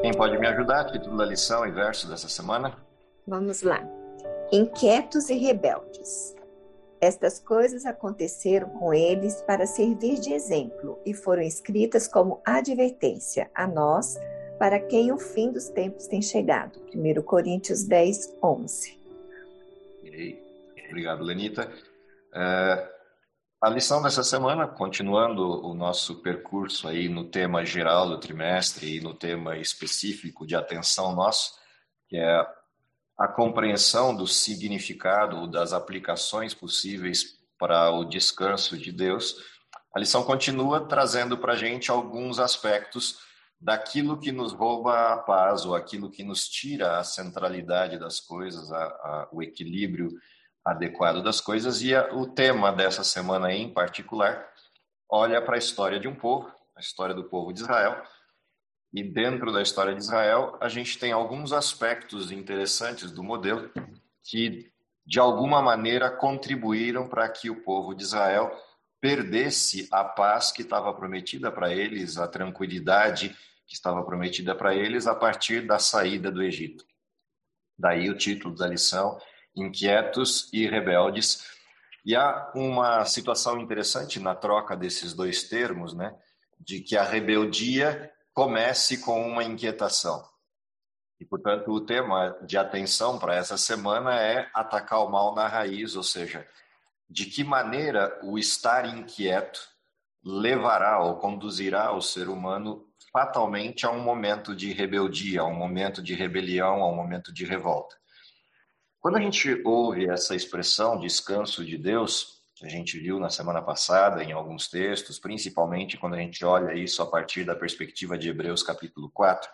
Quem pode me ajudar? Título da lição e verso dessa semana? Vamos lá. Inquietos e rebeldes. Estas coisas aconteceram com eles para servir de exemplo e foram escritas como advertência a nós, para quem o fim dos tempos tem chegado. 1 Coríntios 10, 11. Obrigado, Lenita. É, a lição dessa semana, continuando o nosso percurso aí no tema geral do trimestre e no tema específico de atenção nosso, que é a compreensão do significado das aplicações possíveis para o descanso de Deus, a lição continua trazendo para a gente alguns aspectos daquilo que nos rouba a paz ou aquilo que nos tira a centralidade das coisas, a, a, o equilíbrio adequado das coisas. E a, o tema dessa semana em particular olha para a história de um povo, a história do povo de Israel. E dentro da história de Israel, a gente tem alguns aspectos interessantes do modelo que, de alguma maneira, contribuíram para que o povo de Israel perdesse a paz que estava prometida para eles, a tranquilidade que estava prometida para eles a partir da saída do Egito. Daí o título da lição inquietos e rebeldes. E há uma situação interessante na troca desses dois termos, né? De que a rebeldia comece com uma inquietação. E, portanto, o tema de atenção para essa semana é atacar o mal na raiz, ou seja, de que maneira o estar inquieto levará ou conduzirá o ser humano fatalmente a um momento de rebeldia, a um momento de rebelião, a um momento de revolta. Quando a gente ouve essa expressão descanso de Deus, a gente viu na semana passada em alguns textos, principalmente quando a gente olha isso a partir da perspectiva de Hebreus capítulo 4,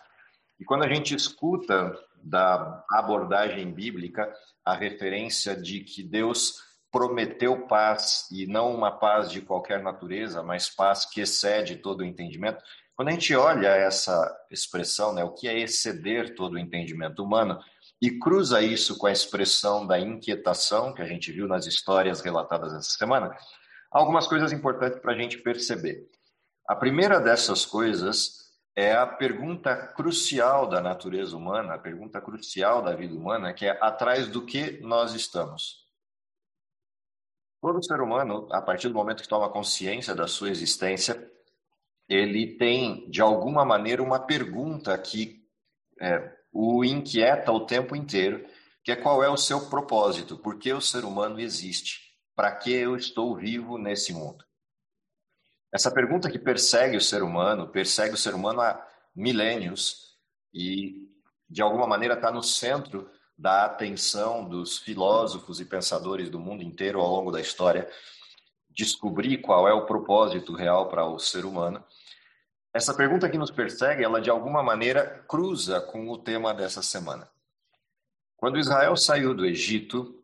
e quando a gente escuta da abordagem bíblica a referência de que Deus prometeu paz e não uma paz de qualquer natureza, mas paz que excede todo o entendimento. Quando a gente olha essa expressão, né, o que é exceder todo o entendimento humano, e cruza isso com a expressão da inquietação que a gente viu nas histórias relatadas essa semana, algumas coisas importantes para a gente perceber. A primeira dessas coisas é a pergunta crucial da natureza humana, a pergunta crucial da vida humana, que é atrás do que nós estamos. Todo ser humano, a partir do momento que toma consciência da sua existência, ele tem, de alguma maneira, uma pergunta que é, o inquieta o tempo inteiro, que é qual é o seu propósito, por que o ser humano existe, para que eu estou vivo nesse mundo. Essa pergunta que persegue o ser humano, persegue o ser humano há milênios e, de alguma maneira, está no centro da atenção dos filósofos e pensadores do mundo inteiro ao longo da história, descobrir qual é o propósito real para o ser humano. Essa pergunta que nos persegue, ela de alguma maneira cruza com o tema dessa semana. Quando Israel saiu do Egito,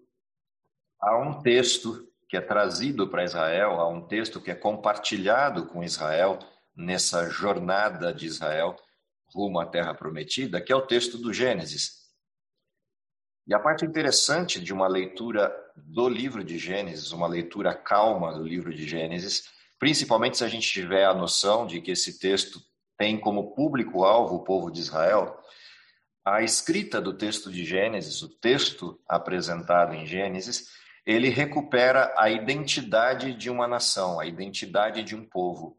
há um texto que é trazido para Israel, há um texto que é compartilhado com Israel nessa jornada de Israel rumo à terra prometida, que é o texto do Gênesis. E a parte interessante de uma leitura do livro de Gênesis, uma leitura calma do livro de Gênesis, principalmente se a gente tiver a noção de que esse texto tem como público-alvo o povo de Israel, a escrita do texto de Gênesis, o texto apresentado em Gênesis, ele recupera a identidade de uma nação, a identidade de um povo.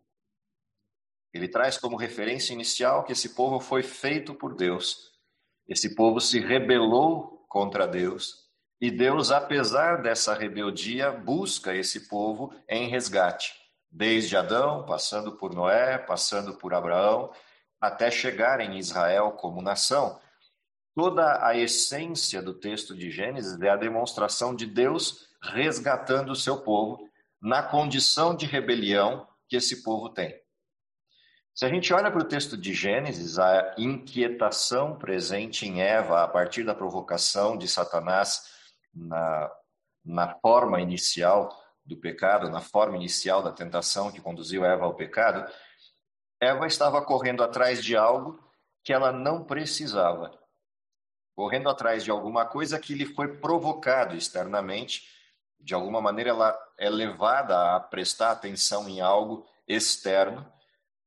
Ele traz como referência inicial que esse povo foi feito por Deus. Esse povo se rebelou contra Deus e Deus, apesar dessa rebeldia, busca esse povo em resgate desde Adão, passando por Noé, passando por Abraão, até chegar em Israel como nação. Toda a essência do texto de Gênesis é a demonstração de Deus resgatando o seu povo na condição de rebelião que esse povo tem. Se a gente olha para o texto de Gênesis, a inquietação presente em Eva a partir da provocação de Satanás na, na forma inicial do pecado, na forma inicial da tentação que conduziu Eva ao pecado, Eva estava correndo atrás de algo que ela não precisava. Correndo atrás de alguma coisa que lhe foi provocado externamente De alguma maneira, ela é levada a prestar atenção em algo externo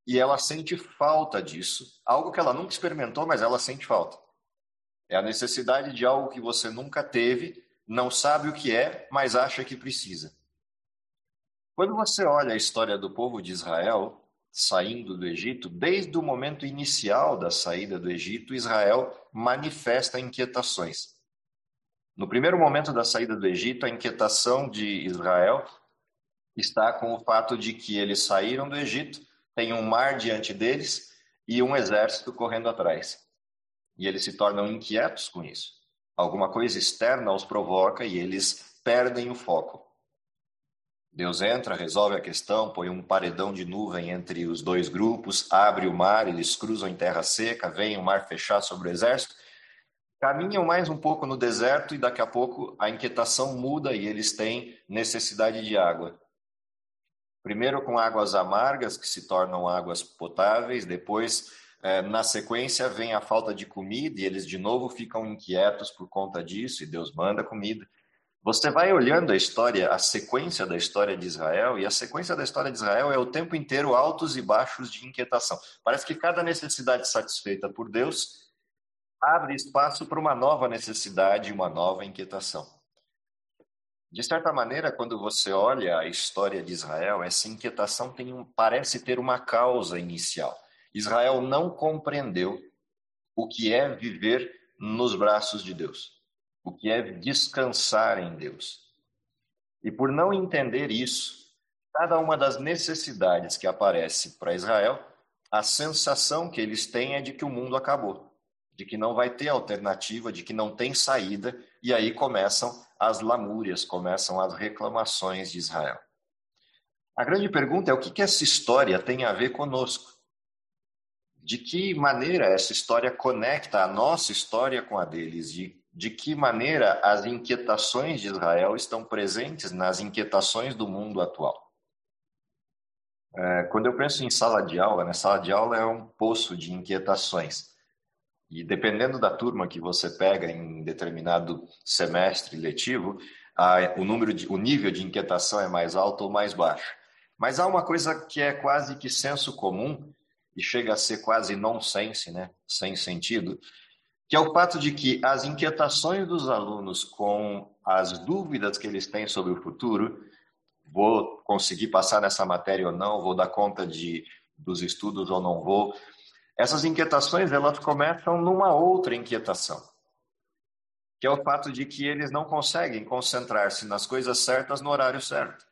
e ela sente falta disso. Algo que ela nunca experimentou, mas ela sente falta. É a necessidade de algo que você nunca teve, não sabe o que é, mas acha que precisa. Quando você olha a história do povo de Israel saindo do Egito, desde o momento inicial da saída do Egito, Israel manifesta inquietações. No primeiro momento da saída do Egito, a inquietação de Israel está com o fato de que eles saíram do Egito, tem um mar diante deles e um exército correndo atrás. E eles se tornam inquietos com isso. Alguma coisa externa os provoca e eles perdem o foco. Deus entra, resolve a questão, põe um paredão de nuvem entre os dois grupos, abre o mar, eles cruzam em terra seca, vem o mar fechar sobre o exército, caminham mais um pouco no deserto e daqui a pouco a inquietação muda e eles têm necessidade de água. Primeiro com águas amargas, que se tornam águas potáveis, depois, eh, na sequência, vem a falta de comida e eles de novo ficam inquietos por conta disso e Deus manda comida. Você vai olhando a história, a sequência da história de Israel, e a sequência da história de Israel é o tempo inteiro altos e baixos de inquietação. Parece que cada necessidade satisfeita por Deus abre espaço para uma nova necessidade, uma nova inquietação. De certa maneira, quando você olha a história de Israel, essa inquietação um, parece ter uma causa inicial. Israel não compreendeu o que é viver nos braços de Deus o que é descansar em Deus. E por não entender isso, cada uma das necessidades que aparece para Israel, a sensação que eles têm é de que o mundo acabou, de que não vai ter alternativa, de que não tem saída, e aí começam as lamúrias, começam as reclamações de Israel. A grande pergunta é o que, que essa história tem a ver conosco? De que maneira essa história conecta a nossa história com a deles? De de que maneira as inquietações de Israel estão presentes nas inquietações do mundo atual. É, quando eu penso em sala de aula, né, sala de aula é um poço de inquietações. E dependendo da turma que você pega em determinado semestre letivo, a, o, número de, o nível de inquietação é mais alto ou mais baixo. Mas há uma coisa que é quase que senso comum e chega a ser quase nonsense, né, sem sentido, que é o fato de que as inquietações dos alunos com as dúvidas que eles têm sobre o futuro, vou conseguir passar nessa matéria ou não, vou dar conta de, dos estudos ou não vou, essas inquietações elas começam numa outra inquietação, que é o fato de que eles não conseguem concentrar-se nas coisas certas no horário certo.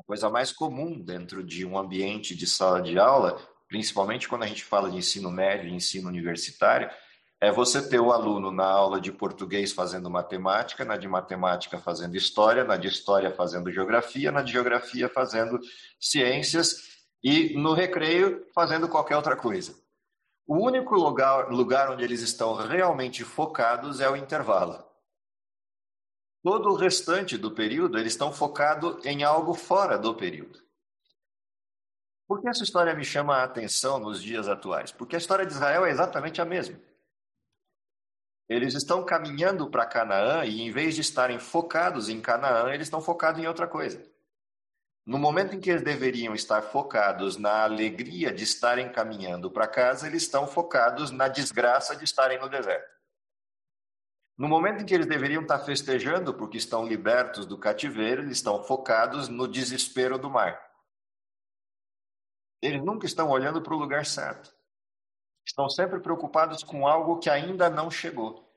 A coisa mais comum dentro de um ambiente de sala de aula principalmente quando a gente fala de ensino médio e ensino universitário, é você ter o aluno na aula de português fazendo matemática, na de matemática fazendo história, na de história fazendo geografia, na de geografia fazendo ciências e no recreio fazendo qualquer outra coisa. O único lugar, lugar onde eles estão realmente focados é o intervalo. Todo o restante do período eles estão focados em algo fora do período. Por que essa história me chama a atenção nos dias atuais? Porque a história de Israel é exatamente a mesma. Eles estão caminhando para Canaã e, em vez de estarem focados em Canaã, eles estão focados em outra coisa. No momento em que eles deveriam estar focados na alegria de estarem caminhando para casa, eles estão focados na desgraça de estarem no deserto. No momento em que eles deveriam estar festejando porque estão libertos do cativeiro, eles estão focados no desespero do mar. Eles nunca estão olhando para o lugar certo. Estão sempre preocupados com algo que ainda não chegou,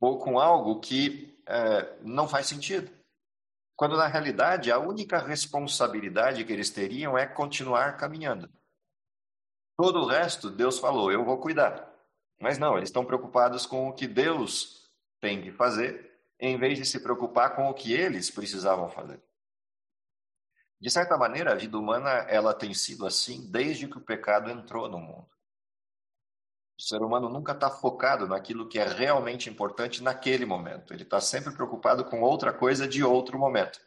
ou com algo que é, não faz sentido. Quando na realidade a única responsabilidade que eles teriam é continuar caminhando. Todo o resto, Deus falou, eu vou cuidar. Mas não, eles estão preocupados com o que Deus tem que fazer, em vez de se preocupar com o que eles precisavam fazer. De certa maneira, a vida humana ela tem sido assim desde que o pecado entrou no mundo. O ser humano nunca está focado naquilo que é realmente importante naquele momento. Ele está sempre preocupado com outra coisa de outro momento.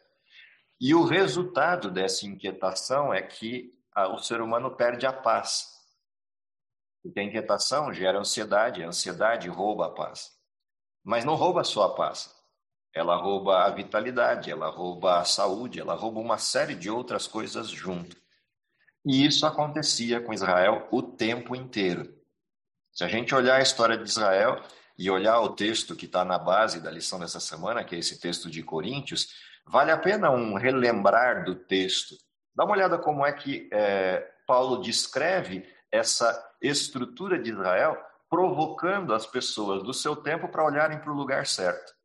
E o resultado dessa inquietação é que o ser humano perde a paz. Porque a inquietação gera ansiedade, a ansiedade rouba a paz. Mas não rouba só a paz, ela rouba a vitalidade, ela rouba a saúde, ela rouba uma série de outras coisas junto. E isso acontecia com Israel o tempo inteiro. Se a gente olhar a história de Israel e olhar o texto que está na base da lição dessa semana, que é esse texto de Coríntios, vale a pena um relembrar do texto. Dá uma olhada como é que é, Paulo descreve essa estrutura de Israel, provocando as pessoas do seu tempo para olharem para o lugar certo.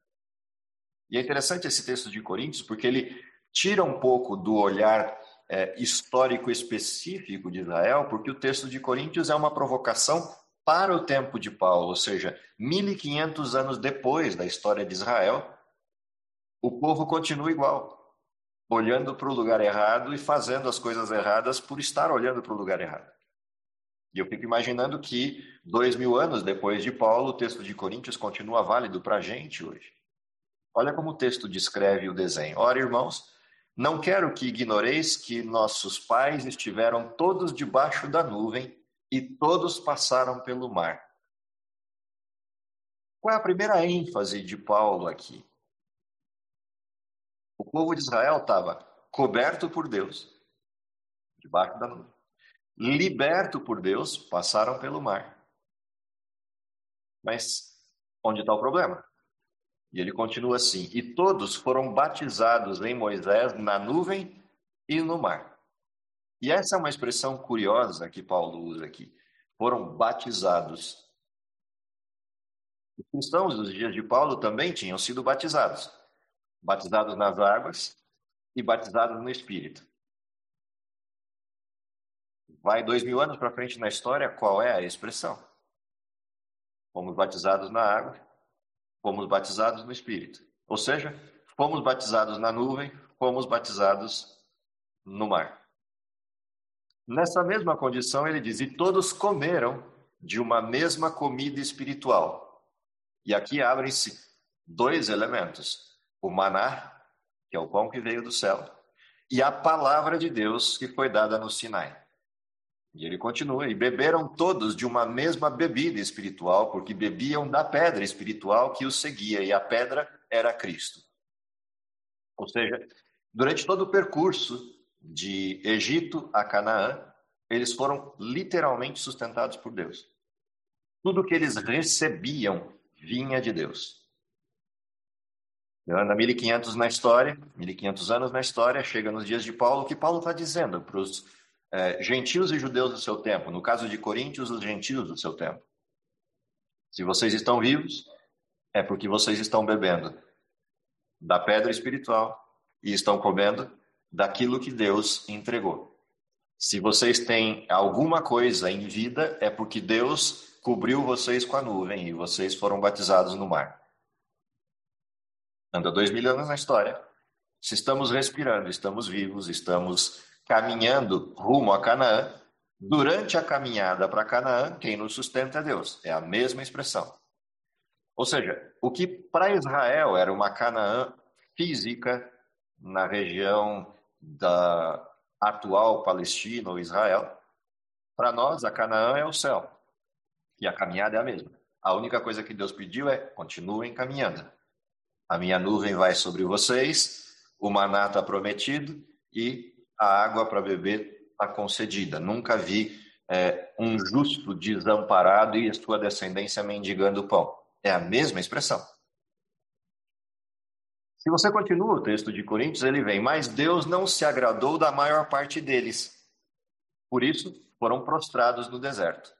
E é interessante esse texto de Coríntios, porque ele tira um pouco do olhar é, histórico específico de Israel, porque o texto de Coríntios é uma provocação para o tempo de Paulo, ou seja, 1500 anos depois da história de Israel, o povo continua igual, olhando para o lugar errado e fazendo as coisas erradas por estar olhando para o lugar errado. E eu fico imaginando que, dois mil anos depois de Paulo, o texto de Coríntios continua válido para a gente hoje. Olha como o texto descreve o desenho. Ora, irmãos, não quero que ignoreis que nossos pais estiveram todos debaixo da nuvem e todos passaram pelo mar. Qual é a primeira ênfase de Paulo aqui? O povo de Israel estava coberto por Deus, debaixo da nuvem. Liberto por Deus, passaram pelo mar. Mas onde está o problema? E ele continua assim: E todos foram batizados em Moisés na nuvem e no mar. E essa é uma expressão curiosa que Paulo usa aqui. Foram batizados. Os cristãos dos dias de Paulo também tinham sido batizados batizados nas águas e batizados no Espírito. Vai dois mil anos para frente na história, qual é a expressão? Fomos batizados na água fomos batizados no Espírito. Ou seja, fomos batizados na nuvem, fomos batizados no mar. Nessa mesma condição, ele diz: E todos comeram de uma mesma comida espiritual. E aqui abrem-se dois elementos: o maná, que é o pão que veio do céu, e a palavra de Deus que foi dada no Sinai. E ele continua: E beberam todos de uma mesma bebida espiritual, porque bebiam da pedra espiritual que os seguia, e a pedra era Cristo. Ou seja, durante todo o percurso de Egito a Canaã, eles foram literalmente sustentados por Deus. Tudo que eles recebiam vinha de Deus. Anda 1500 na história, 1500 anos na história, chega nos dias de Paulo, o que Paulo está dizendo para os é, gentios e judeus do seu tempo. No caso de Coríntios, os gentios do seu tempo. Se vocês estão vivos, é porque vocês estão bebendo da pedra espiritual e estão comendo daquilo que Deus entregou. Se vocês têm alguma coisa em vida, é porque Deus cobriu vocês com a nuvem e vocês foram batizados no mar. Anda dois mil anos na história. Se estamos respirando, estamos vivos, estamos caminhando rumo a Canaã, durante a caminhada para Canaã, quem nos sustenta é Deus. É a mesma expressão. Ou seja, o que para Israel era uma Canaã física na região da atual Palestina ou Israel, para nós a Canaã é o céu. E a caminhada é a mesma. A única coisa que Deus pediu é: continuem caminhando. A minha nuvem vai sobre vocês, o maná está prometido e a água para beber está concedida. Nunca vi é, um justo desamparado e sua descendência mendigando pão. É a mesma expressão. Se você continua o texto de Coríntios, ele vem, mas Deus não se agradou da maior parte deles. Por isso, foram prostrados no deserto.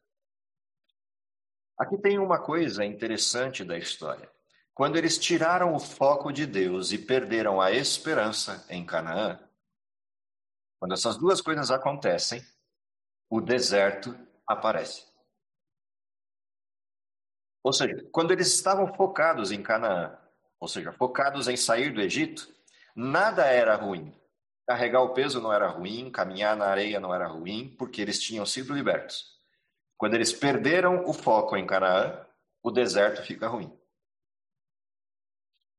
Aqui tem uma coisa interessante da história. Quando eles tiraram o foco de Deus e perderam a esperança em Canaã, quando essas duas coisas acontecem, o deserto aparece. Ou seja, quando eles estavam focados em Canaã, ou seja, focados em sair do Egito, nada era ruim. Carregar o peso não era ruim, caminhar na areia não era ruim, porque eles tinham sido libertos. Quando eles perderam o foco em Canaã, o deserto fica ruim.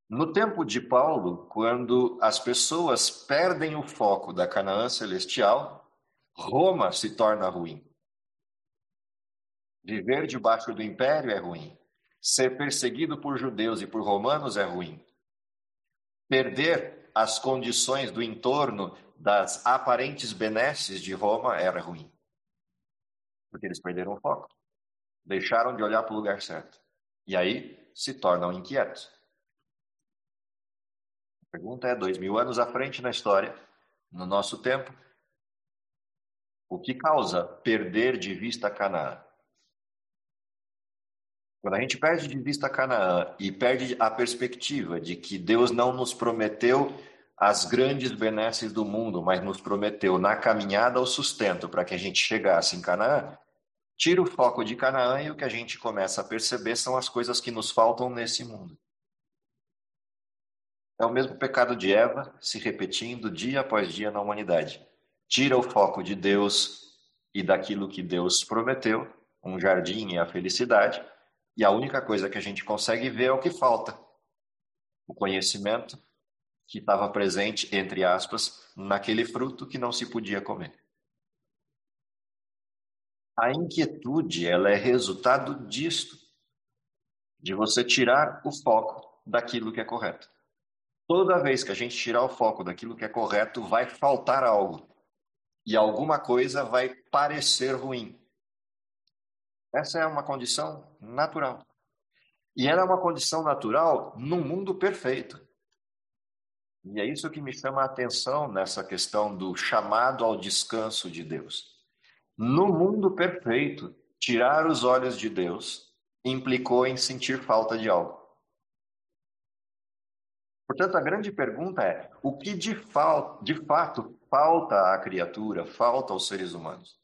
No tempo de Paulo, quando as pessoas perdem o foco da Canaã celestial, Roma se torna ruim. Viver debaixo do império é ruim. Ser perseguido por judeus e por romanos é ruim. Perder as condições do entorno das aparentes benesses de Roma era ruim. Porque eles perderam o foco. Deixaram de olhar para o lugar certo. E aí se tornam inquietos. A pergunta é: dois mil anos à frente na história, no nosso tempo, o que causa perder de vista Canaã? Quando a gente perde de vista Canaã e perde a perspectiva de que Deus não nos prometeu as grandes benesses do mundo, mas nos prometeu na caminhada o sustento para que a gente chegasse em Canaã, tira o foco de Canaã e o que a gente começa a perceber são as coisas que nos faltam nesse mundo. É o mesmo pecado de Eva se repetindo dia após dia na humanidade. Tira o foco de Deus e daquilo que Deus prometeu, um jardim e a felicidade, e a única coisa que a gente consegue ver é o que falta: o conhecimento que estava presente, entre aspas, naquele fruto que não se podia comer. A inquietude, ela é resultado disto, de você tirar o foco daquilo que é correto. Toda vez que a gente tirar o foco daquilo que é correto, vai faltar algo. E alguma coisa vai parecer ruim. Essa é uma condição natural. E ela é uma condição natural num mundo perfeito. E é isso que me chama a atenção nessa questão do chamado ao descanso de Deus. No mundo perfeito, tirar os olhos de Deus implicou em sentir falta de algo. Portanto, a grande pergunta é: o que de, de fato falta à criatura, falta aos seres humanos?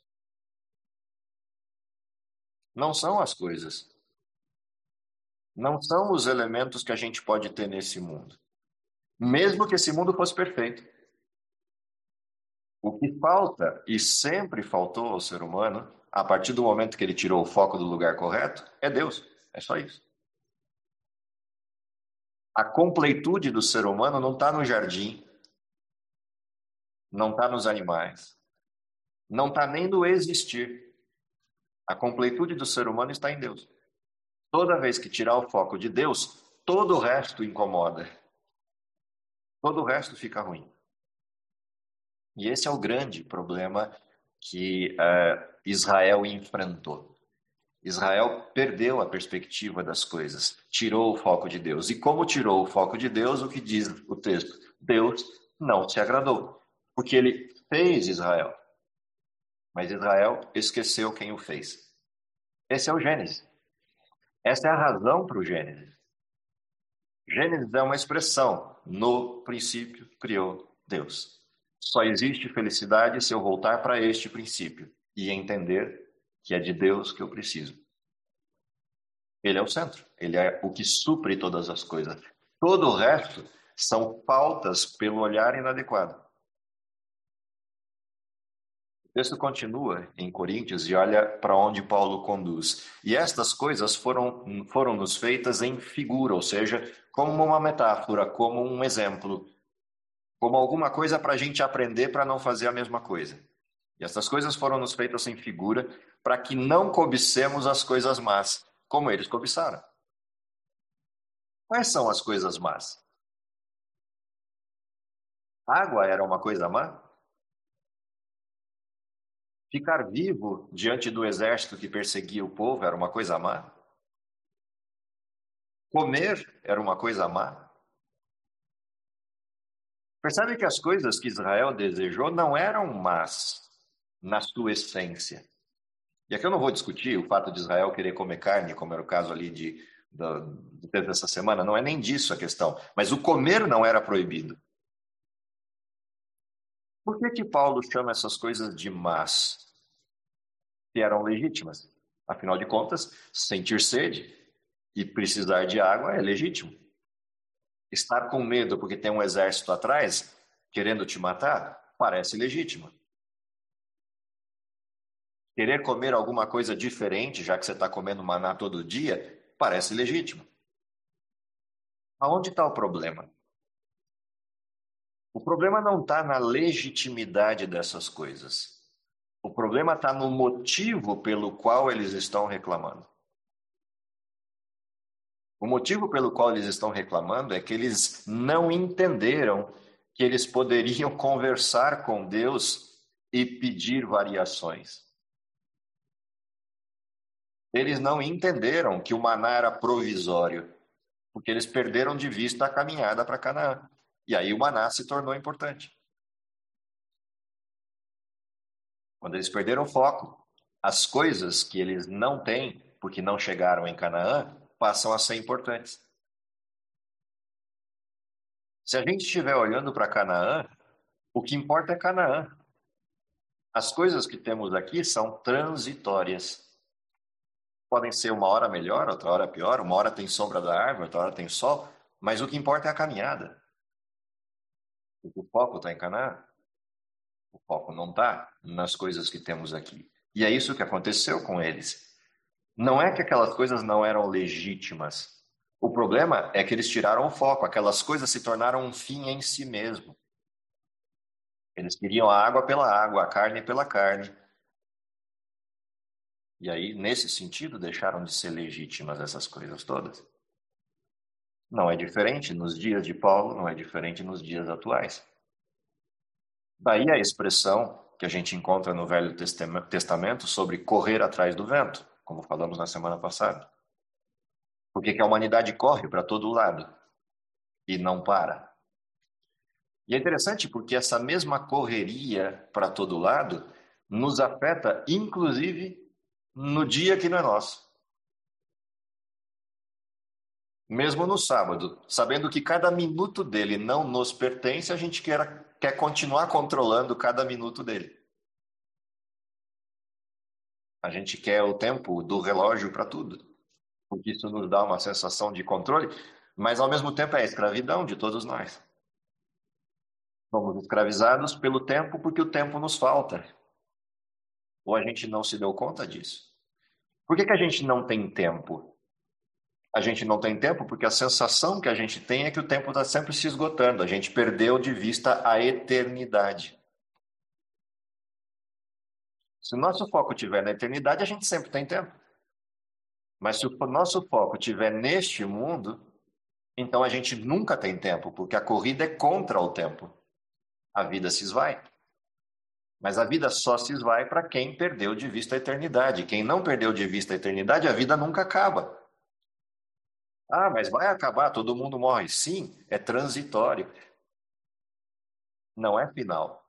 Não são as coisas. Não são os elementos que a gente pode ter nesse mundo mesmo que esse mundo fosse perfeito. O que falta, e sempre faltou ao ser humano, a partir do momento que ele tirou o foco do lugar correto, é Deus. É só isso. A completude do ser humano não está no jardim, não está nos animais, não está nem no existir. A completude do ser humano está em Deus. Toda vez que tirar o foco de Deus, todo o resto incomoda. Todo o resto fica ruim. E esse é o grande problema que uh, Israel enfrentou. Israel perdeu a perspectiva das coisas, tirou o foco de Deus. E como tirou o foco de Deus, o que diz o texto? Deus não se agradou, porque ele fez Israel. Mas Israel esqueceu quem o fez. Esse é o Gênesis. Essa é a razão para o Gênesis. Gênesis é uma expressão. No princípio criou Deus. Só existe felicidade se eu voltar para este princípio e entender que é de Deus que eu preciso. Ele é o centro, ele é o que supre todas as coisas. Todo o resto são faltas pelo olhar inadequado. O texto continua em Coríntios e olha para onde Paulo conduz. E estas coisas foram, foram nos feitas em figura, ou seja, como uma metáfora, como um exemplo, como alguma coisa para a gente aprender para não fazer a mesma coisa. E essas coisas foram nos feitas em figura para que não cobicemos as coisas más, como eles cobiçaram. Quais são as coisas más? Água era uma coisa má? Ficar vivo diante do exército que perseguia o povo era uma coisa má? Comer era uma coisa má? Percebe que as coisas que Israel desejou não eram más na sua essência. E aqui eu não vou discutir o fato de Israel querer comer carne, como era o caso ali de, tempo dessa semana, não é nem disso a questão. Mas o comer não era proibido. Por que, que Paulo chama essas coisas de más? Que eram legítimas. Afinal de contas, sentir sede e precisar de água é legítimo. Estar com medo porque tem um exército atrás querendo te matar parece legítimo. Querer comer alguma coisa diferente, já que você está comendo maná todo dia, parece legítimo. Aonde está o problema? O problema não está na legitimidade dessas coisas. O problema está no motivo pelo qual eles estão reclamando. O motivo pelo qual eles estão reclamando é que eles não entenderam que eles poderiam conversar com Deus e pedir variações. Eles não entenderam que o maná era provisório, porque eles perderam de vista a caminhada para Canaã. E aí o maná se tornou importante. Quando eles perderam o foco, as coisas que eles não têm, porque não chegaram em Canaã, passam a ser importantes. Se a gente estiver olhando para Canaã, o que importa é Canaã. As coisas que temos aqui são transitórias. Podem ser uma hora melhor, outra hora pior, uma hora tem sombra da árvore, outra hora tem sol, mas o que importa é a caminhada. O foco está em Canaã. O foco não está nas coisas que temos aqui. E é isso que aconteceu com eles. Não é que aquelas coisas não eram legítimas, o problema é que eles tiraram o foco, aquelas coisas se tornaram um fim em si mesmo. Eles queriam a água pela água, a carne pela carne. E aí, nesse sentido, deixaram de ser legítimas essas coisas todas. Não é diferente nos dias de Paulo, não é diferente nos dias atuais. Daí a expressão que a gente encontra no Velho Testamento sobre correr atrás do vento, como falamos na semana passada. Porque a humanidade corre para todo lado e não para. E é interessante porque essa mesma correria para todo lado nos afeta, inclusive, no dia que não é nosso. Mesmo no sábado, sabendo que cada minuto dele não nos pertence, a gente quer, quer continuar controlando cada minuto dele. A gente quer o tempo do relógio para tudo porque isso nos dá uma sensação de controle, mas ao mesmo tempo é a escravidão de todos nós. Somos escravizados pelo tempo porque o tempo nos falta. Ou a gente não se deu conta disso? Por que, que a gente não tem tempo? A gente não tem tempo porque a sensação que a gente tem é que o tempo está sempre se esgotando. A gente perdeu de vista a eternidade. Se o nosso foco estiver na eternidade, a gente sempre tem tempo. Mas se o nosso foco estiver neste mundo, então a gente nunca tem tempo, porque a corrida é contra o tempo. A vida se esvai. Mas a vida só se esvai para quem perdeu de vista a eternidade. Quem não perdeu de vista a eternidade, a vida nunca acaba. Ah, mas vai acabar, todo mundo morre. Sim, é transitório. Não é final.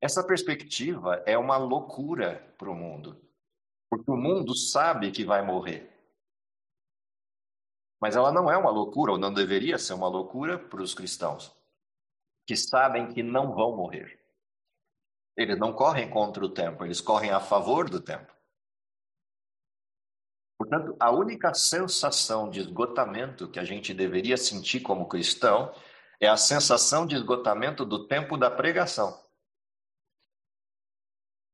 Essa perspectiva é uma loucura para o mundo. Porque o mundo sabe que vai morrer. Mas ela não é uma loucura, ou não deveria ser uma loucura para os cristãos, que sabem que não vão morrer. Eles não correm contra o tempo, eles correm a favor do tempo. Portanto, a única sensação de esgotamento que a gente deveria sentir como cristão é a sensação de esgotamento do tempo da pregação.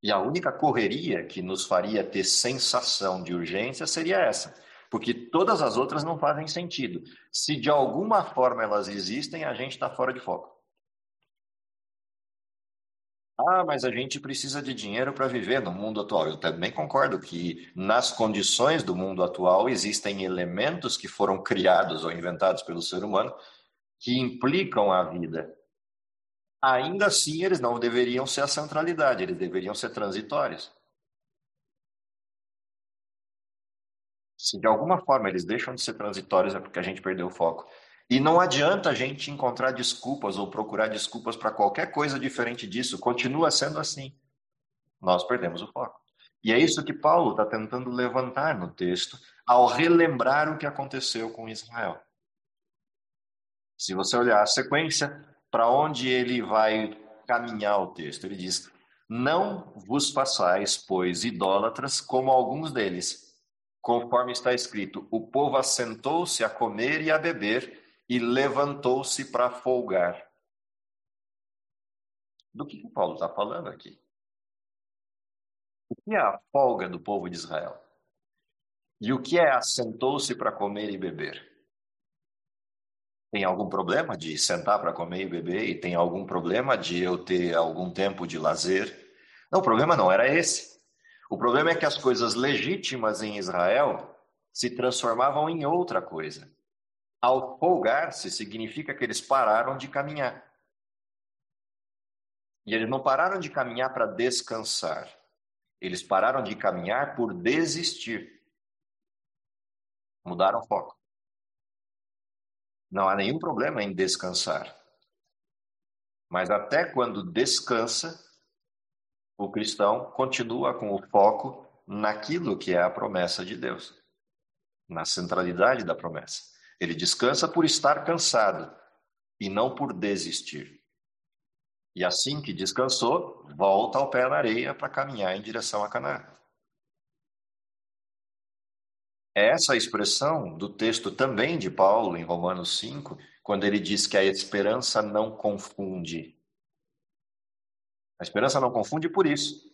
E a única correria que nos faria ter sensação de urgência seria essa, porque todas as outras não fazem sentido. Se de alguma forma elas existem, a gente está fora de foco. Ah, mas a gente precisa de dinheiro para viver no mundo atual. Eu também concordo que nas condições do mundo atual existem elementos que foram criados ou inventados pelo ser humano que implicam a vida ainda assim eles não deveriam ser a centralidade, eles deveriam ser transitórios. Se de alguma forma eles deixam de ser transitórios é porque a gente perdeu o foco. E não adianta a gente encontrar desculpas ou procurar desculpas para qualquer coisa diferente disso, continua sendo assim. Nós perdemos o foco. E é isso que Paulo está tentando levantar no texto ao relembrar o que aconteceu com Israel. Se você olhar a sequência, para onde ele vai caminhar o texto. Ele diz: Não vos façais, pois, idólatras como alguns deles, conforme está escrito: O povo assentou-se a comer e a beber e levantou-se para folgar. Do que, que Paulo está falando aqui? O que é a folga do povo de Israel? E o que é assentou-se para comer e beber? tem algum problema de sentar para comer e beber e tem algum problema de eu ter algum tempo de lazer. Não, o problema não era esse. O problema é que as coisas legítimas em Israel se transformavam em outra coisa. Ao folgar-se significa que eles pararam de caminhar. E eles não pararam de caminhar para descansar. Eles pararam de caminhar por desistir. Mudaram o foco. Não há nenhum problema em descansar. Mas até quando descansa, o cristão continua com o foco naquilo que é a promessa de Deus, na centralidade da promessa. Ele descansa por estar cansado e não por desistir. E assim que descansou, volta ao pé na areia para caminhar em direção a Canaã. É essa expressão do texto também de Paulo, em Romanos 5, quando ele diz que a esperança não confunde. A esperança não confunde por isso.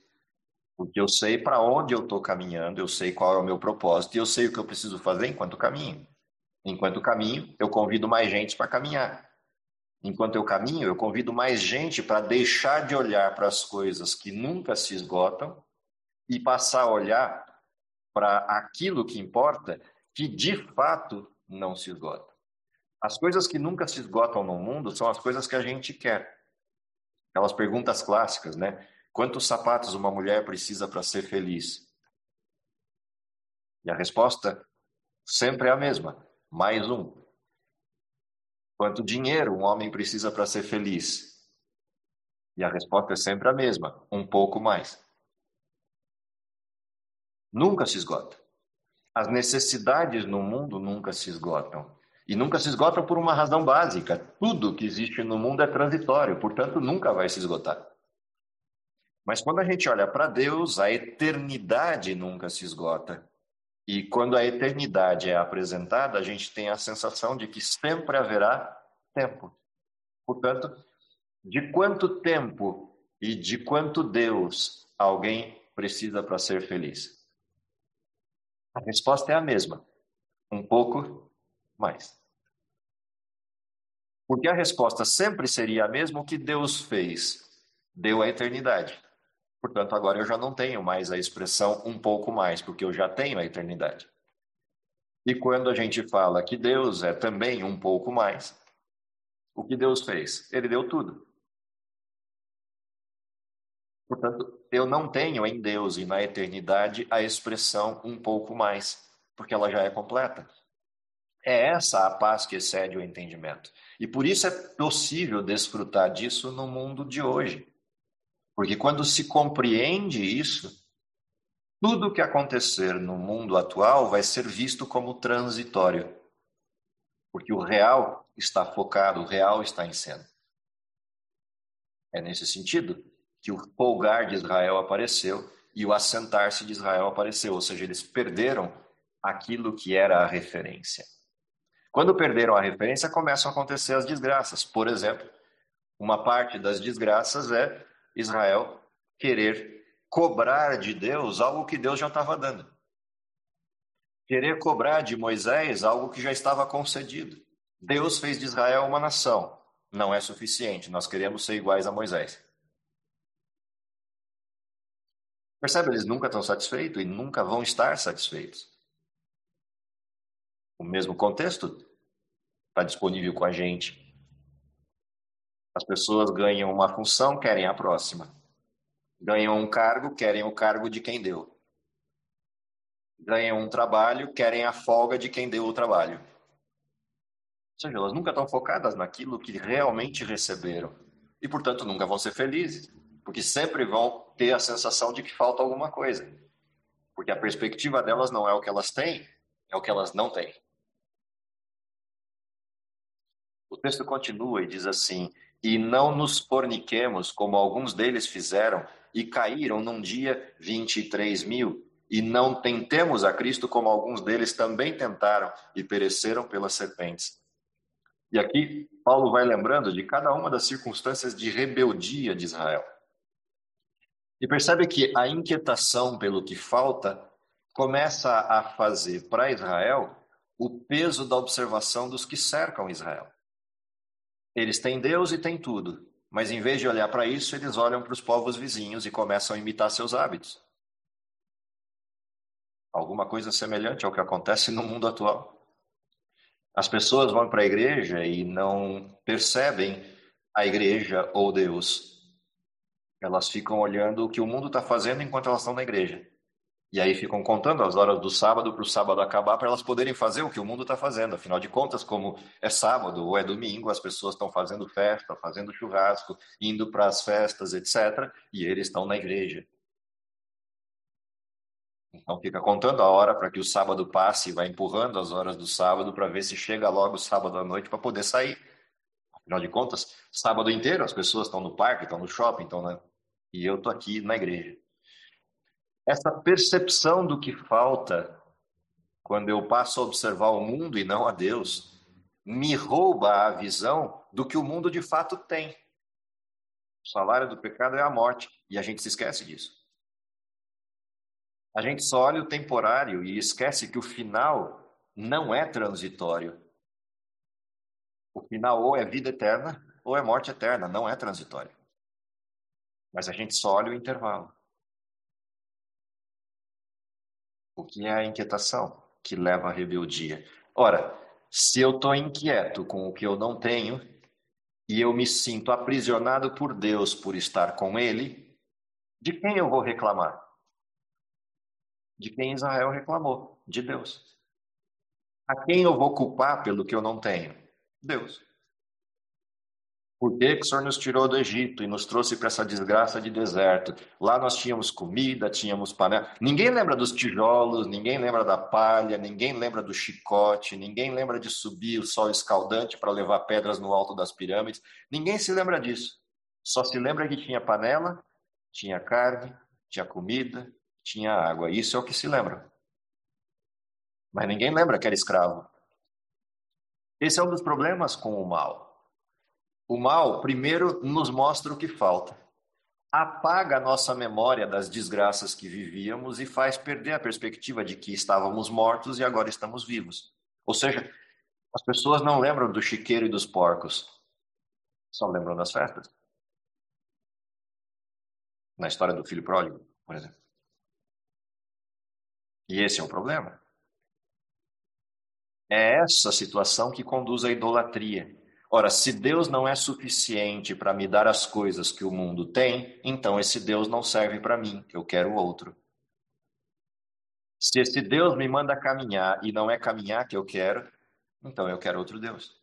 Porque eu sei para onde eu estou caminhando, eu sei qual é o meu propósito e eu sei o que eu preciso fazer enquanto caminho. Enquanto caminho, eu convido mais gente para caminhar. Enquanto eu caminho, eu convido mais gente para deixar de olhar para as coisas que nunca se esgotam e passar a olhar para aquilo que importa, que de fato não se esgota. As coisas que nunca se esgotam no mundo são as coisas que a gente quer. Aquelas perguntas clássicas, né? Quantos sapatos uma mulher precisa para ser feliz? E a resposta sempre é a mesma: mais um. Quanto dinheiro um homem precisa para ser feliz? E a resposta é sempre a mesma: um pouco mais. Nunca se esgota. As necessidades no mundo nunca se esgotam. E nunca se esgotam por uma razão básica: tudo que existe no mundo é transitório, portanto, nunca vai se esgotar. Mas quando a gente olha para Deus, a eternidade nunca se esgota. E quando a eternidade é apresentada, a gente tem a sensação de que sempre haverá tempo. Portanto, de quanto tempo e de quanto Deus alguém precisa para ser feliz? A resposta é a mesma: um pouco mais. Porque a resposta sempre seria a mesma: o que Deus fez deu a eternidade. Portanto, agora eu já não tenho mais a expressão um pouco mais, porque eu já tenho a eternidade. E quando a gente fala que Deus é também um pouco mais, o que Deus fez? Ele deu tudo. Portanto, eu não tenho em Deus e na eternidade a expressão um pouco mais, porque ela já é completa. É essa a paz que excede o entendimento. E por isso é possível desfrutar disso no mundo de hoje. Porque quando se compreende isso, tudo o que acontecer no mundo atual vai ser visto como transitório. Porque o real está focado, o real está em cena. É nesse sentido que o folgar de Israel apareceu e o assentar-se de Israel apareceu, ou seja, eles perderam aquilo que era a referência. Quando perderam a referência, começam a acontecer as desgraças. Por exemplo, uma parte das desgraças é Israel querer cobrar de Deus algo que Deus já estava dando. Querer cobrar de Moisés algo que já estava concedido. Deus fez de Israel uma nação. Não é suficiente, nós queremos ser iguais a Moisés. Percebe? Eles nunca estão satisfeitos e nunca vão estar satisfeitos. O mesmo contexto está disponível com a gente. As pessoas ganham uma função, querem a próxima. Ganham um cargo, querem o cargo de quem deu. Ganham um trabalho, querem a folga de quem deu o trabalho. Ou seja, elas nunca estão focadas naquilo que realmente receberam. E, portanto, nunca vão ser felizes. Porque sempre vão ter a sensação de que falta alguma coisa. Porque a perspectiva delas não é o que elas têm, é o que elas não têm. O texto continua e diz assim: e não nos forniquemos, como alguns deles fizeram, e caíram num dia 23 mil. E não tentemos a Cristo, como alguns deles também tentaram e pereceram pelas serpentes. E aqui Paulo vai lembrando de cada uma das circunstâncias de rebeldia de Israel. E percebe que a inquietação pelo que falta começa a fazer para Israel o peso da observação dos que cercam Israel. Eles têm Deus e têm tudo, mas em vez de olhar para isso, eles olham para os povos vizinhos e começam a imitar seus hábitos. Alguma coisa semelhante ao que acontece no mundo atual. As pessoas vão para a igreja e não percebem a igreja ou Deus. Elas ficam olhando o que o mundo está fazendo enquanto elas estão na igreja. E aí ficam contando as horas do sábado para o sábado acabar para elas poderem fazer o que o mundo está fazendo. Afinal de contas, como é sábado ou é domingo, as pessoas estão fazendo festa, fazendo churrasco, indo para as festas, etc. E eles estão na igreja. Então fica contando a hora para que o sábado passe e vai empurrando as horas do sábado para ver se chega logo o sábado à noite para poder sair. Afinal de contas, sábado inteiro as pessoas estão no parque, estão no shopping, estão na... e eu estou aqui na igreja. Essa percepção do que falta quando eu passo a observar o mundo e não a Deus, me rouba a visão do que o mundo de fato tem. O salário do pecado é a morte, e a gente se esquece disso. A gente só olha o temporário e esquece que o final não é transitório. O final ou é vida eterna ou é morte eterna, não é transitório. Mas a gente só olha o intervalo. O que é a inquietação que leva à rebeldia? Ora, se eu estou inquieto com o que eu não tenho e eu me sinto aprisionado por Deus por estar com Ele, de quem eu vou reclamar? De quem Israel reclamou? De Deus. A quem eu vou culpar pelo que eu não tenho? Deus. Por que, que o Senhor nos tirou do Egito e nos trouxe para essa desgraça de deserto? Lá nós tínhamos comida, tínhamos panela. Ninguém lembra dos tijolos, ninguém lembra da palha, ninguém lembra do chicote, ninguém lembra de subir o sol escaldante para levar pedras no alto das pirâmides. Ninguém se lembra disso. Só se lembra que tinha panela, tinha carne, tinha comida, tinha água. Isso é o que se lembra. Mas ninguém lembra que era escravo. Esse é um dos problemas com o mal. O mal, primeiro, nos mostra o que falta. Apaga a nossa memória das desgraças que vivíamos e faz perder a perspectiva de que estávamos mortos e agora estamos vivos. Ou seja, as pessoas não lembram do chiqueiro e dos porcos, só lembram das festas. Na história do filho pródigo, por exemplo. E esse é o problema. É essa situação que conduz à idolatria. Ora, se Deus não é suficiente para me dar as coisas que o mundo tem, então esse Deus não serve para mim, eu quero outro. Se esse Deus me manda caminhar e não é caminhar que eu quero, então eu quero outro Deus.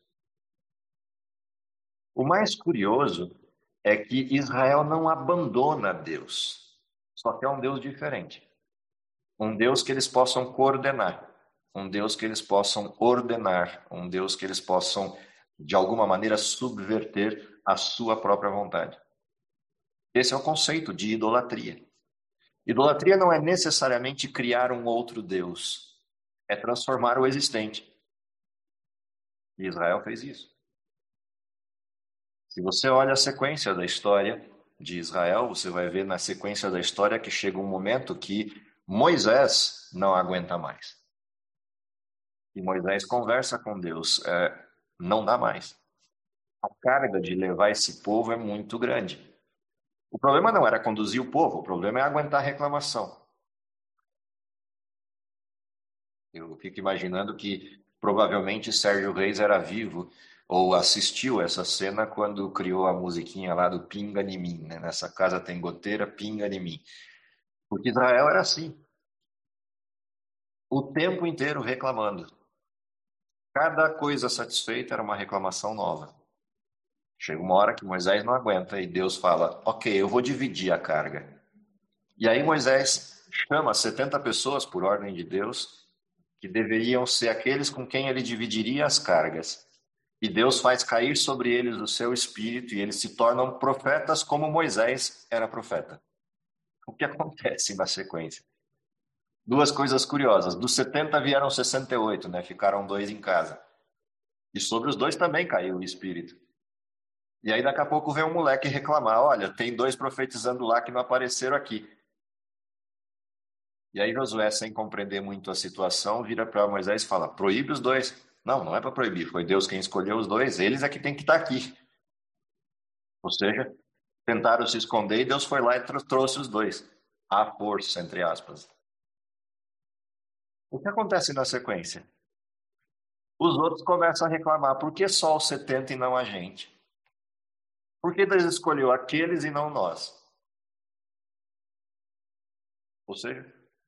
O mais curioso é que Israel não abandona Deus, só que é um Deus diferente. Um Deus que eles possam coordenar, um Deus que eles possam ordenar, um Deus que eles possam de alguma maneira subverter a sua própria vontade. Esse é o conceito de idolatria. Idolatria não é necessariamente criar um outro Deus, é transformar o existente. E Israel fez isso. Se você olha a sequência da história de Israel, você vai ver na sequência da história que chega um momento que Moisés não aguenta mais. E Moisés conversa com Deus. É, não dá mais. A carga de levar esse povo é muito grande. O problema não era conduzir o povo, o problema é aguentar a reclamação. Eu fico imaginando que provavelmente Sérgio Reis era vivo ou assistiu essa cena quando criou a musiquinha lá do Pinga em mim, né? Nessa casa tem goteira, pinga em mim. Porque Israel era assim. O tempo inteiro reclamando. Cada coisa satisfeita era uma reclamação nova. Chega uma hora que Moisés não aguenta e Deus fala: Ok, eu vou dividir a carga. E aí Moisés chama 70 pessoas, por ordem de Deus, que deveriam ser aqueles com quem ele dividiria as cargas. E Deus faz cair sobre eles o seu espírito e eles se tornam profetas como Moisés era profeta. O que acontece na sequência? Duas coisas curiosas. Dos 70 vieram 68, né? Ficaram dois em casa. E sobre os dois também caiu o espírito. E aí daqui a pouco vem um moleque reclamar: olha, tem dois profetizando lá que não apareceram aqui. E aí Josué, sem compreender muito a situação, vira para Moisés e fala: proíbe os dois. Não, não é para proibir, foi Deus quem escolheu os dois, eles é que tem que estar tá aqui. Ou seja, tentaram se esconder e Deus foi lá e trouxe os dois. À força, entre aspas. O que acontece na sequência? Os outros começam a reclamar: por que só os 70 e não a gente? Por que Deus escolheu aqueles e não nós? Ou seja,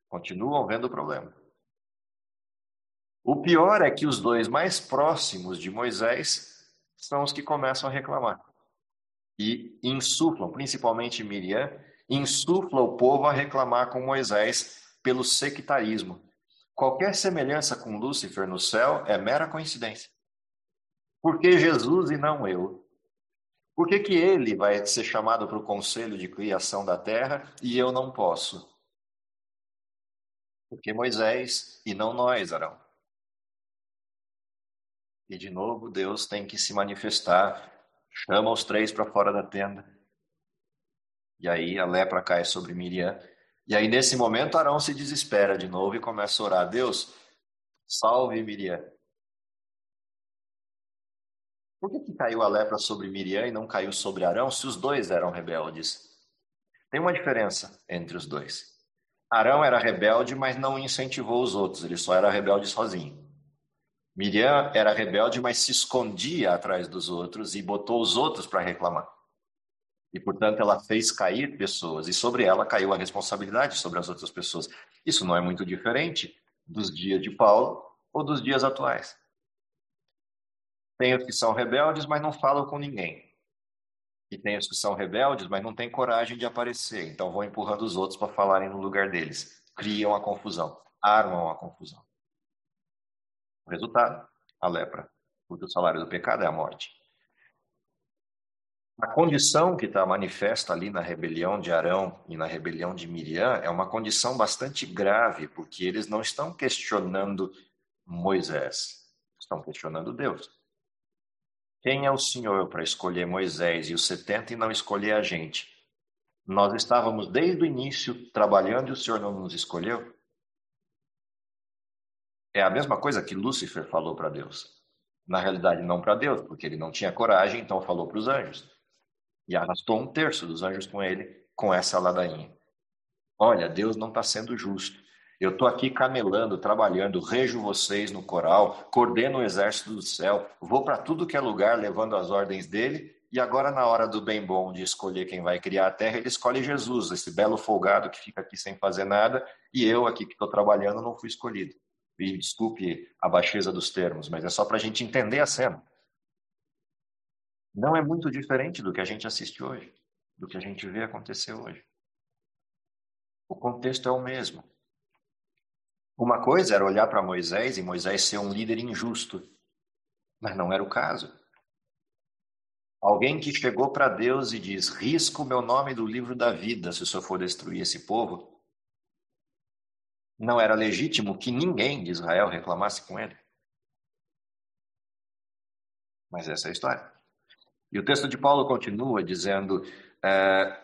continuam vendo o problema. O pior é que os dois mais próximos de Moisés são os que começam a reclamar. E insuflam, principalmente Miriam, insufla o povo a reclamar com Moisés pelo sectarismo. Qualquer semelhança com Lúcifer no céu é mera coincidência. Por que Jesus e não eu? Por que, que ele vai ser chamado para o conselho de criação da terra e eu não posso? Porque Moisés e não nós, Arão. E de novo Deus tem que se manifestar, chama os três para fora da tenda. E aí a lepra cai sobre Miriam. E aí nesse momento Arão se desespera de novo e começa a orar: Deus, salve Miriam. Por que, que caiu a lepra sobre Miriam e não caiu sobre Arão se os dois eram rebeldes? Tem uma diferença entre os dois. Arão era rebelde, mas não incentivou os outros, ele só era rebelde sozinho. Miriam era rebelde, mas se escondia atrás dos outros e botou os outros para reclamar. E, portanto, ela fez cair pessoas, e sobre ela caiu a responsabilidade sobre as outras pessoas. Isso não é muito diferente dos dias de Paulo ou dos dias atuais. Tem os que são rebeldes, mas não falam com ninguém. E tem os que são rebeldes, mas não têm coragem de aparecer. Então vão empurrando os outros para falarem no lugar deles. Criam a confusão, armam a confusão. O resultado, a lepra, porque o salário do pecado é a morte. A condição que está manifesta ali na rebelião de Arão e na rebelião de Miriam é uma condição bastante grave, porque eles não estão questionando Moisés, estão questionando Deus. Quem é o Senhor para escolher Moisés e os 70 e não escolher a gente? Nós estávamos desde o início trabalhando e o Senhor não nos escolheu? É a mesma coisa que Lúcifer falou para Deus. Na realidade, não para Deus, porque ele não tinha coragem, então falou para os anjos. E arrastou um terço dos anjos com ele, com essa ladainha. Olha, Deus não está sendo justo. Eu estou aqui camelando, trabalhando, rejo vocês no coral, coordeno o exército do céu, vou para tudo que é lugar levando as ordens dele, e agora, na hora do bem bom de escolher quem vai criar a terra, ele escolhe Jesus, esse belo folgado que fica aqui sem fazer nada, e eu aqui que estou trabalhando não fui escolhido. E desculpe a baixeza dos termos, mas é só para a gente entender a cena. Não é muito diferente do que a gente assiste hoje, do que a gente vê acontecer hoje. O contexto é o mesmo. Uma coisa era olhar para Moisés e Moisés ser um líder injusto, mas não era o caso. Alguém que chegou para Deus e diz: risco o meu nome do livro da vida se o senhor for destruir esse povo, não era legítimo que ninguém de Israel reclamasse com ele. Mas essa é a história. E o texto de Paulo continua dizendo: é,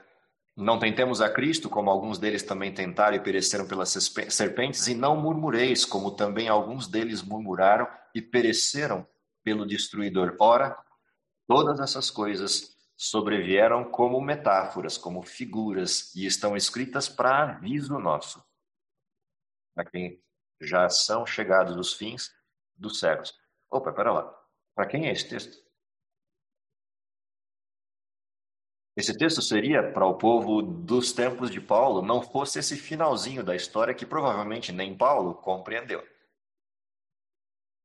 Não tentemos a Cristo, como alguns deles também tentaram e pereceram pelas serpentes, e não murmureis, como também alguns deles murmuraram e pereceram pelo destruidor. Ora, todas essas coisas sobrevieram como metáforas, como figuras, e estão escritas para aviso nosso para quem já são chegados os fins dos séculos. Opa, pera lá. Para quem é esse texto? Esse texto seria para o povo dos tempos de Paulo, não fosse esse finalzinho da história que provavelmente nem Paulo compreendeu.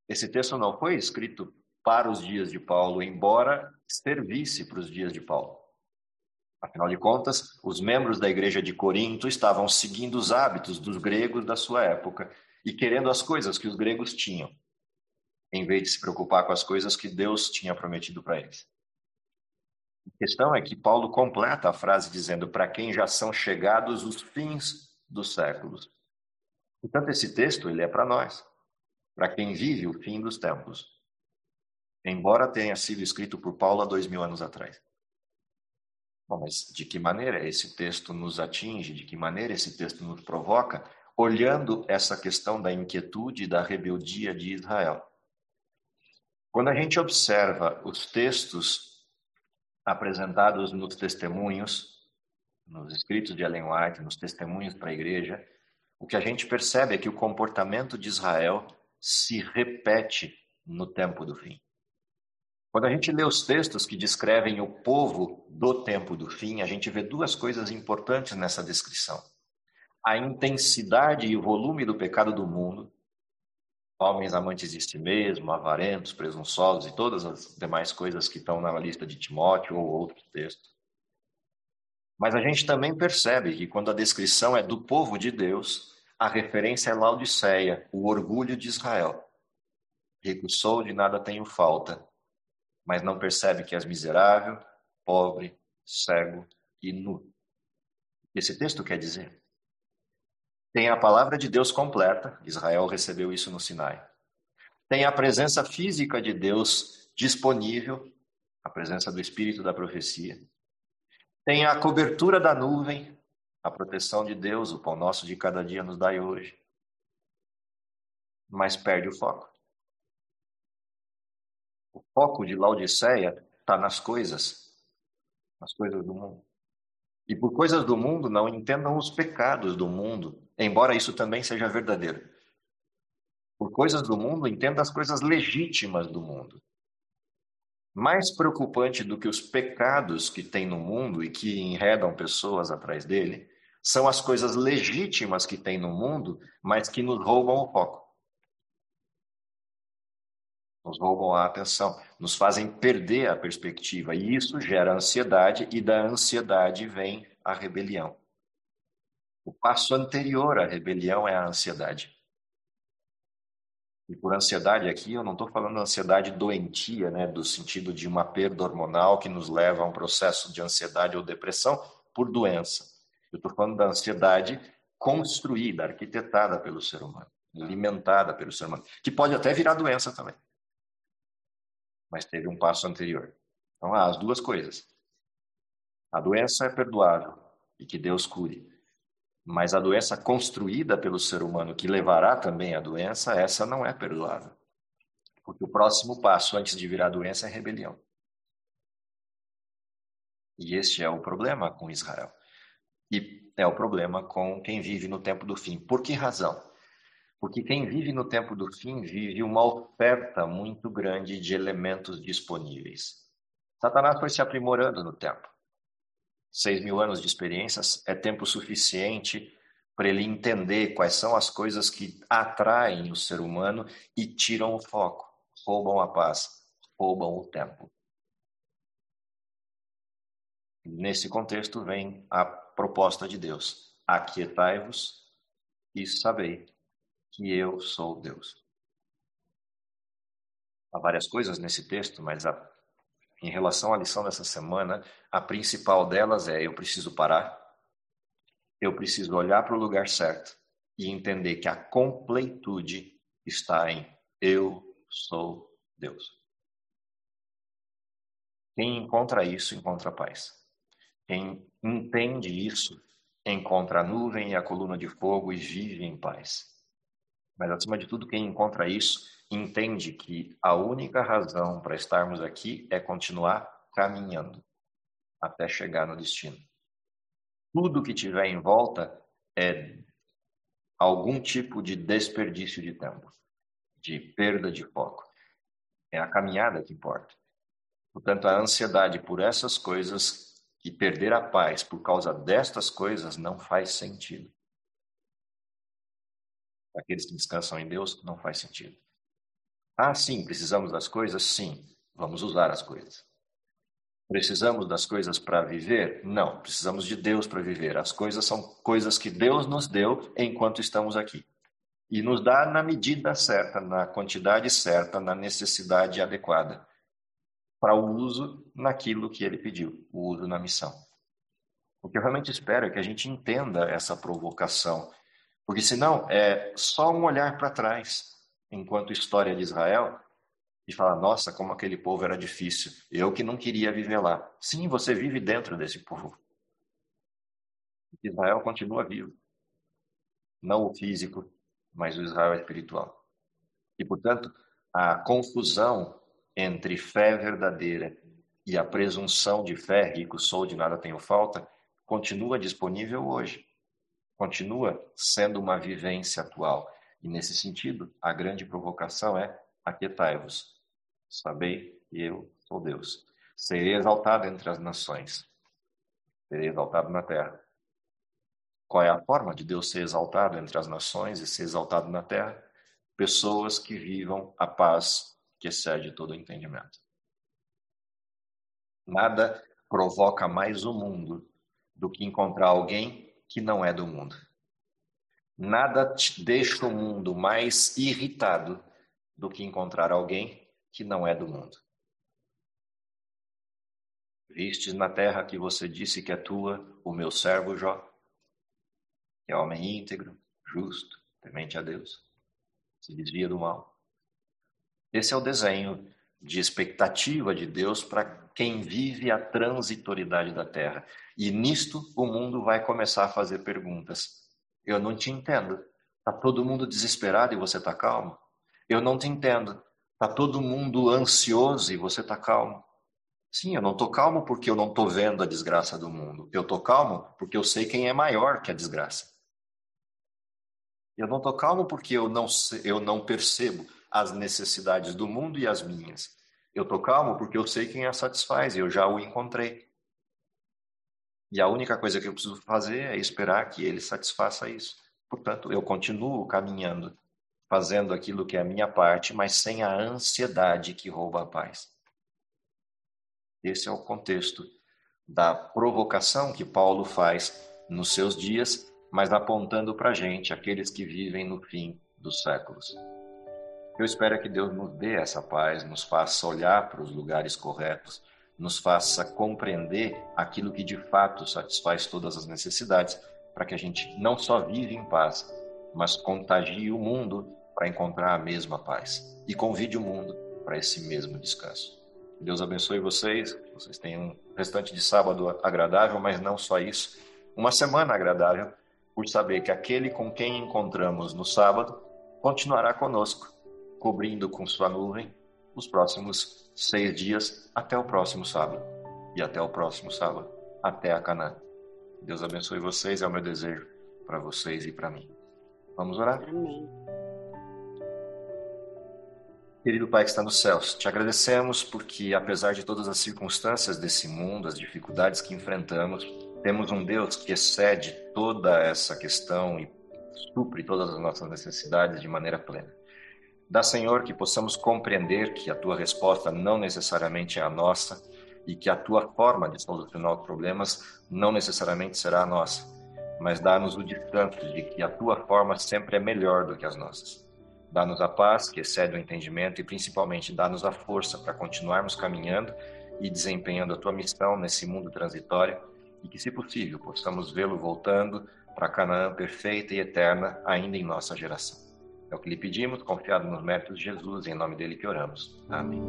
Esse texto não foi escrito para os dias de Paulo, embora servisse para os dias de Paulo. Afinal de contas, os membros da igreja de Corinto estavam seguindo os hábitos dos gregos da sua época e querendo as coisas que os gregos tinham, em vez de se preocupar com as coisas que Deus tinha prometido para eles. A questão é que Paulo completa a frase dizendo: para quem já são chegados os fins dos séculos. Portanto, esse texto ele é para nós, para quem vive o fim dos tempos, embora tenha sido escrito por Paulo há dois mil anos atrás. Bom, mas de que maneira esse texto nos atinge, de que maneira esse texto nos provoca, olhando essa questão da inquietude e da rebeldia de Israel? Quando a gente observa os textos apresentados nos testemunhos, nos escritos de Ellen White, nos testemunhos para a igreja, o que a gente percebe é que o comportamento de Israel se repete no tempo do fim. Quando a gente lê os textos que descrevem o povo do tempo do fim, a gente vê duas coisas importantes nessa descrição. A intensidade e o volume do pecado do mundo, homens amantes de si mesmo, avarentos, presunçosos e todas as demais coisas que estão na lista de Timóteo ou outros textos. Mas a gente também percebe que quando a descrição é do povo de Deus, a referência é Laodiceia, o orgulho de Israel. Rico sou, de nada tenho falta, mas não percebe que és miserável, pobre, cego e nu. Esse texto quer dizer. Tem a palavra de Deus completa, Israel recebeu isso no Sinai. Tem a presença física de Deus disponível, a presença do Espírito da profecia. Tem a cobertura da nuvem, a proteção de Deus, o pão nosso de cada dia nos dai hoje. Mas perde o foco. O foco de Laodiceia está nas coisas, nas coisas do mundo. E por coisas do mundo não entendam os pecados do mundo, embora isso também seja verdadeiro. Por coisas do mundo, entenda as coisas legítimas do mundo. Mais preocupante do que os pecados que tem no mundo e que enredam pessoas atrás dele, são as coisas legítimas que tem no mundo, mas que nos roubam o foco. Nos roubam a atenção, nos fazem perder a perspectiva, e isso gera ansiedade, e da ansiedade vem a rebelião. O passo anterior à rebelião é a ansiedade. E por ansiedade aqui, eu não estou falando ansiedade doentia, né, do sentido de uma perda hormonal que nos leva a um processo de ansiedade ou depressão por doença. Eu estou falando da ansiedade construída, arquitetada pelo ser humano, alimentada pelo ser humano, que pode até virar doença também. Mas teve um passo anterior. Então, há as duas coisas. A doença é perdoável e que Deus cure. Mas a doença construída pelo ser humano, que levará também à doença, essa não é perdoável. Porque o próximo passo antes de virar doença é rebelião. E este é o problema com Israel. E é o problema com quem vive no tempo do fim. Por que razão? Porque quem vive no tempo do fim vive uma oferta muito grande de elementos disponíveis. Satanás foi se aprimorando no tempo. Seis mil anos de experiências é tempo suficiente para ele entender quais são as coisas que atraem o ser humano e tiram o foco, roubam a paz, roubam o tempo. Nesse contexto vem a proposta de Deus: aquietai-vos e sabei que eu sou Deus. Há várias coisas nesse texto, mas a em relação à lição dessa semana, a principal delas é: eu preciso parar, eu preciso olhar para o lugar certo e entender que a completude está em eu sou Deus. Quem encontra isso, encontra paz. Quem entende isso, encontra a nuvem e a coluna de fogo e vive em paz. Mas, acima de tudo, quem encontra isso entende que a única razão para estarmos aqui é continuar caminhando até chegar no destino. Tudo que tiver em volta é algum tipo de desperdício de tempo, de perda de foco. É a caminhada que importa. Portanto, a ansiedade por essas coisas e perder a paz por causa destas coisas não faz sentido. Aqueles que descansam em Deus, não faz sentido. Ah, sim, precisamos das coisas? Sim, vamos usar as coisas. Precisamos das coisas para viver? Não, precisamos de Deus para viver. As coisas são coisas que Deus nos deu enquanto estamos aqui. E nos dá na medida certa, na quantidade certa, na necessidade adequada, para o uso naquilo que ele pediu, o uso na missão. O que eu realmente espero é que a gente entenda essa provocação, porque senão é só um olhar para trás enquanto história de Israel e falar: nossa, como aquele povo era difícil, eu que não queria viver lá. Sim, você vive dentro desse povo. Israel continua vivo. Não o físico, mas o Israel espiritual. E, portanto, a confusão entre fé verdadeira e a presunção de fé, rico sou, de nada tenho falta, continua disponível hoje. Continua sendo uma vivência atual. E nesse sentido, a grande provocação é: aquietai-vos, sabei que eu sou Deus. Serei exaltado entre as nações, serei exaltado na terra. Qual é a forma de Deus ser exaltado entre as nações e ser exaltado na terra? Pessoas que vivam a paz que excede todo o entendimento. Nada provoca mais o mundo do que encontrar alguém que não é do mundo. Nada te deixa o mundo mais irritado do que encontrar alguém que não é do mundo. Vistes na terra que você disse que é tua, o meu servo Jó, que é homem íntegro, justo, temente a Deus, se desvia do mal. Esse é o desenho de expectativa de Deus para quem vive a transitoriedade da terra. E nisto o mundo vai começar a fazer perguntas. Eu não te entendo. Está todo mundo desesperado e você está calmo? Eu não te entendo. Está todo mundo ansioso e você está calmo? Sim, eu não estou calmo porque eu não estou vendo a desgraça do mundo. Eu estou calmo porque eu sei quem é maior que a desgraça. Eu não estou calmo porque eu não, eu não percebo as necessidades do mundo e as minhas. Eu estou calmo porque eu sei quem a satisfaz e eu já o encontrei. E a única coisa que eu preciso fazer é esperar que ele satisfaça isso. Portanto, eu continuo caminhando, fazendo aquilo que é a minha parte, mas sem a ansiedade que rouba a paz. Esse é o contexto da provocação que Paulo faz nos seus dias mas apontando para a gente, aqueles que vivem no fim dos séculos. Eu espero que Deus nos dê essa paz, nos faça olhar para os lugares corretos, nos faça compreender aquilo que de fato satisfaz todas as necessidades, para que a gente não só vive em paz, mas contagie o mundo para encontrar a mesma paz e convide o mundo para esse mesmo descanso. Deus abençoe vocês, vocês tenham um restante de sábado agradável, mas não só isso, uma semana agradável por saber que aquele com quem encontramos no sábado continuará conosco, cobrindo com sua nuvem os próximos seis dias até o próximo sábado. E até o próximo sábado, até a Canaã. Deus abençoe vocês, é o meu desejo para vocês e para mim. Vamos orar? Amém. Querido Pai que está nos céus, te agradecemos porque, apesar de todas as circunstâncias desse mundo, as dificuldades que enfrentamos, temos um Deus que excede toda essa questão e supre todas as nossas necessidades de maneira plena. Dá, Senhor, que possamos compreender que a tua resposta não necessariamente é a nossa e que a tua forma de solucionar os problemas não necessariamente será a nossa, mas dá-nos o descanso de que a tua forma sempre é melhor do que as nossas. Dá-nos a paz que excede o entendimento e principalmente dá-nos a força para continuarmos caminhando e desempenhando a tua missão nesse mundo transitório e que, se possível, possamos vê-lo voltando para Canaã perfeita e eterna ainda em nossa geração. É o que lhe pedimos, confiado nos méritos de Jesus, em nome dele que oramos. Amém.